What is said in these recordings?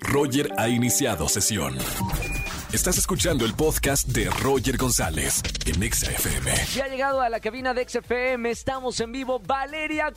Roger ha iniciado sesión. Estás escuchando el podcast de Roger González en Exa FM. Ya ha llegado a la cabina de XFM, estamos en vivo, Valeria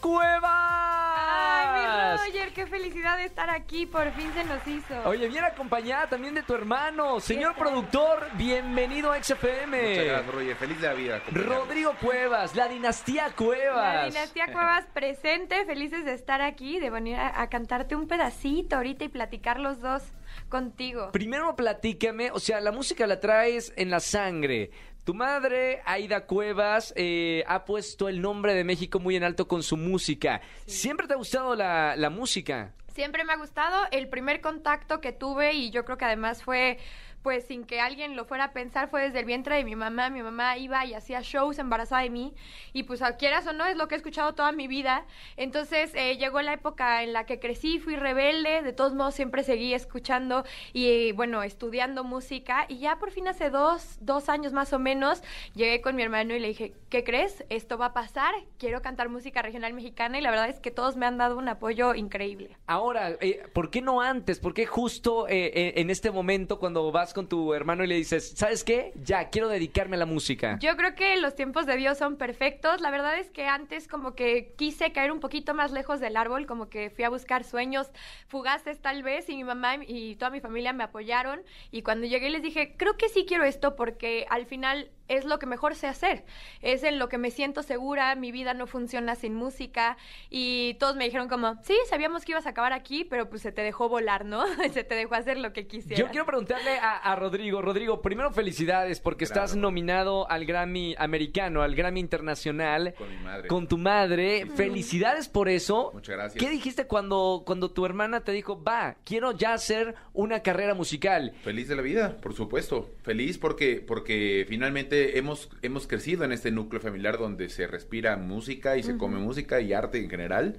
Ay, Roger, qué felicidad de estar aquí, por fin se nos hizo. Oye, bien acompañada también de tu hermano, señor productor, bienvenido a XFM. Muchas gracias, Roger. Feliz de la vida. Rodrigo Cuevas, la dinastía Cuevas. La dinastía Cuevas presente, felices de estar aquí, de venir a, a cantarte un pedacito ahorita y platicar los dos contigo. Primero platícame, o sea, la música la traes en la sangre. Tu madre, Aida Cuevas, eh, ha puesto el nombre de México muy en alto con su música. ¿Siempre te ha gustado la, la música? Siempre me ha gustado el primer contacto que tuve y yo creo que además fue pues sin que alguien lo fuera a pensar fue desde el vientre de mi mamá. Mi mamá iba y hacía shows embarazada de mí y pues quieras o no es lo que he escuchado toda mi vida. Entonces eh, llegó la época en la que crecí, fui rebelde, de todos modos siempre seguí escuchando y bueno, estudiando música y ya por fin hace dos, dos años más o menos llegué con mi hermano y le dije, ¿qué crees? Esto va a pasar, quiero cantar música regional mexicana y la verdad es que todos me han dado un apoyo increíble. Ahora, eh, ¿por qué no antes? ¿Por qué justo eh, eh, en este momento cuando vas con tu hermano y le dices, ¿sabes qué? Ya, quiero dedicarme a la música. Yo creo que los tiempos de Dios son perfectos. La verdad es que antes como que quise caer un poquito más lejos del árbol, como que fui a buscar sueños fugaces tal vez y mi mamá y toda mi familia me apoyaron y cuando llegué les dije, creo que sí quiero esto porque al final es lo que mejor sé hacer, es en lo que me siento segura, mi vida no funciona sin música y todos me dijeron como, sí, sabíamos que ibas a acabar aquí, pero pues se te dejó volar, ¿no? se te dejó hacer lo que quisieras. Yo quiero preguntarle a, a Rodrigo. Rodrigo, primero felicidades porque Claro. estás nominado al Grammy americano, al Grammy internacional. Con mi madre. Con tu madre. Felicidades por eso. Muchas gracias. ¿Qué dijiste cuando, cuando tu hermana te dijo, va, quiero ya hacer una carrera musical? Feliz de la vida, por supuesto. Feliz porque, porque finalmente hemos, hemos crecido en este núcleo familiar donde se respira música y se come música y arte en general.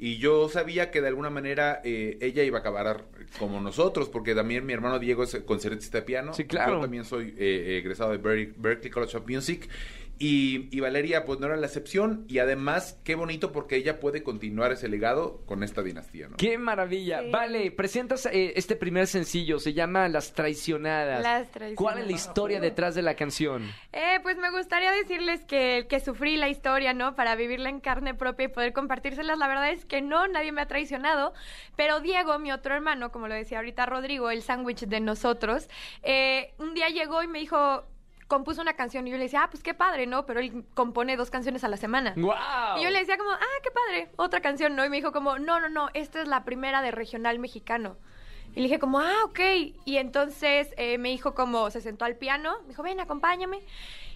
Y yo sabía que de alguna manera eh, ella iba a acabar como nosotros, porque también mi hermano Diego es concertista de piano. Sí, claro. Yo también soy eh, egresado de Berkeley, Berklee College of Music. Y, y Valeria, pues no era la excepción. Y además, qué bonito porque ella puede continuar ese legado con esta dinastía, ¿no? ¡Qué maravilla! Sí. Vale, presentas eh, este primer sencillo, se llama Las Traicionadas. Las Traicionadas. ¿Cuál es la historia detrás de la canción? Eh, pues me gustaría decirles que, que sufrí la historia, ¿no? Para vivirla en carne propia y poder compartírselas. La verdad es que no, nadie me ha traicionado. Pero Diego, mi otro hermano, como lo decía ahorita Rodrigo, el sándwich de nosotros, eh, un día llegó y me dijo, compuso una canción. Y yo le decía, ah, pues qué padre, ¿no? Pero él compone dos canciones a la semana. ¡Wow! Y yo le decía como, ah, qué padre, otra canción, ¿no? Y me dijo como, no, no, no, esta es la primera de regional mexicano. Y le dije como, ah, ok. Y entonces eh, me dijo como, se sentó al piano, me dijo, ven, acompáñame.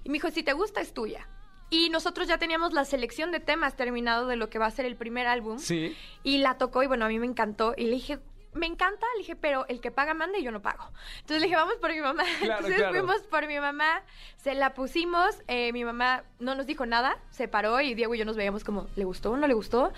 Y me dijo, si te gusta, es tuya. Y nosotros ya teníamos la selección de temas terminado de lo que va a ser el primer álbum. Sí. Y la tocó y bueno, a mí me encantó. Y le dije, me encanta, le dije, pero el que paga manda y yo no pago. Entonces le dije, vamos por mi mamá. Claro, Entonces claro. fuimos por mi mamá, se la pusimos, eh, mi mamá no nos dijo nada, se paró y Diego y yo nos veíamos como, ¿le gustó o no le gustó?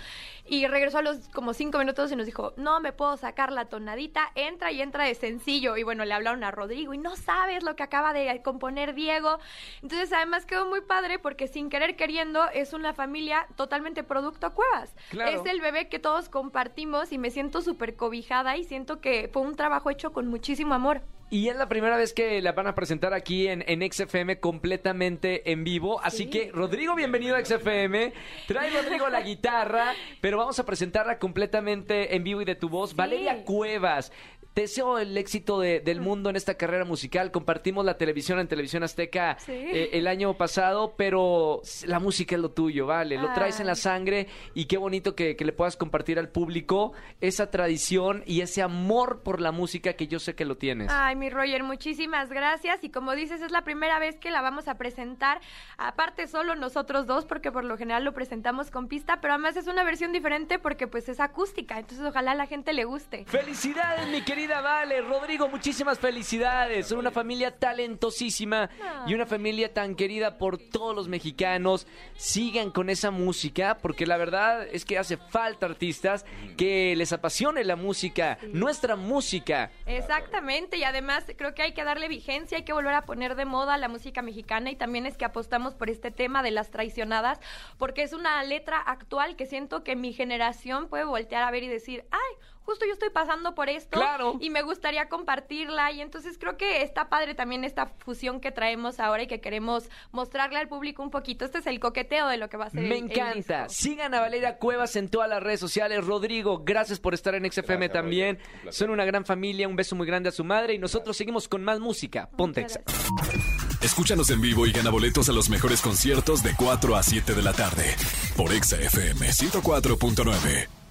Y regresó a los como cinco minutos y nos dijo, no me puedo sacar la tonadita, entra y entra de sencillo. Y bueno, le hablaron a Rodrigo y no sabes lo que acaba de componer Diego. Entonces además quedó muy padre porque sin querer queriendo es una familia totalmente producto Cuevas. Claro. Es el bebé que todos compartimos y me siento súper cobijada y siento que fue un trabajo hecho con muchísimo amor. Y es la primera vez que la van a presentar aquí en, en XFM completamente en vivo. Así Sí. que, Rodrigo, bienvenido a XFM. Trae Rodrigo la guitarra, pero vamos a presentarla completamente en vivo y de tu voz. Valeria Cuevas. Te deseo el éxito de- del mundo en esta carrera musical. Compartimos la televisión en Televisión Azteca Sí. eh, el año pasado, pero la música es lo tuyo, ¿vale? Lo traes en la sangre y qué bonito que, que le puedas compartir al público esa tradición y ese amor por la música que yo sé que lo tienes. Ay, mi Roger, muchísimas gracias. Y como dices, es la primera vez que la vamos a presentar. Aparte, solo nosotros dos, porque por lo general lo presentamos con pista, pero además es una versión diferente porque pues es acústica. Entonces, ojalá a la gente le guste. Felicidades, mi querida Vale. Rodrigo, muchísimas felicidades. Son una familia talentosísima y una familia tan querida por todos los mexicanos. Sigan con esa música porque la verdad es que hace falta artistas que les apasione la música, nuestra música. Exactamente, y además creo que hay que darle vigencia, hay que volver a poner de moda la música mexicana y también es que apostamos por este tema de las traicionadas, porque es una letra actual que siento que mi generación puede voltear a ver y decir, ay, justo yo estoy pasando por esto Claro. y me gustaría compartirla y entonces creo que está padre también esta fusión que traemos ahora y que queremos mostrarle al público un poquito. Este es el coqueteo de lo que va a ser. Me el- el encanta. disco. Sigan a Valeria Cuevas en todas las redes sociales. Rodrigo, gracias por estar en XFM Gracias, también. Un. Son una gran familia. Un beso muy grande a su madre. Y nosotros seguimos con más música. Ponte. Escúchanos en vivo y gana boletos a los mejores conciertos de 4 a 7 de la tarde por Exa FM 104.9.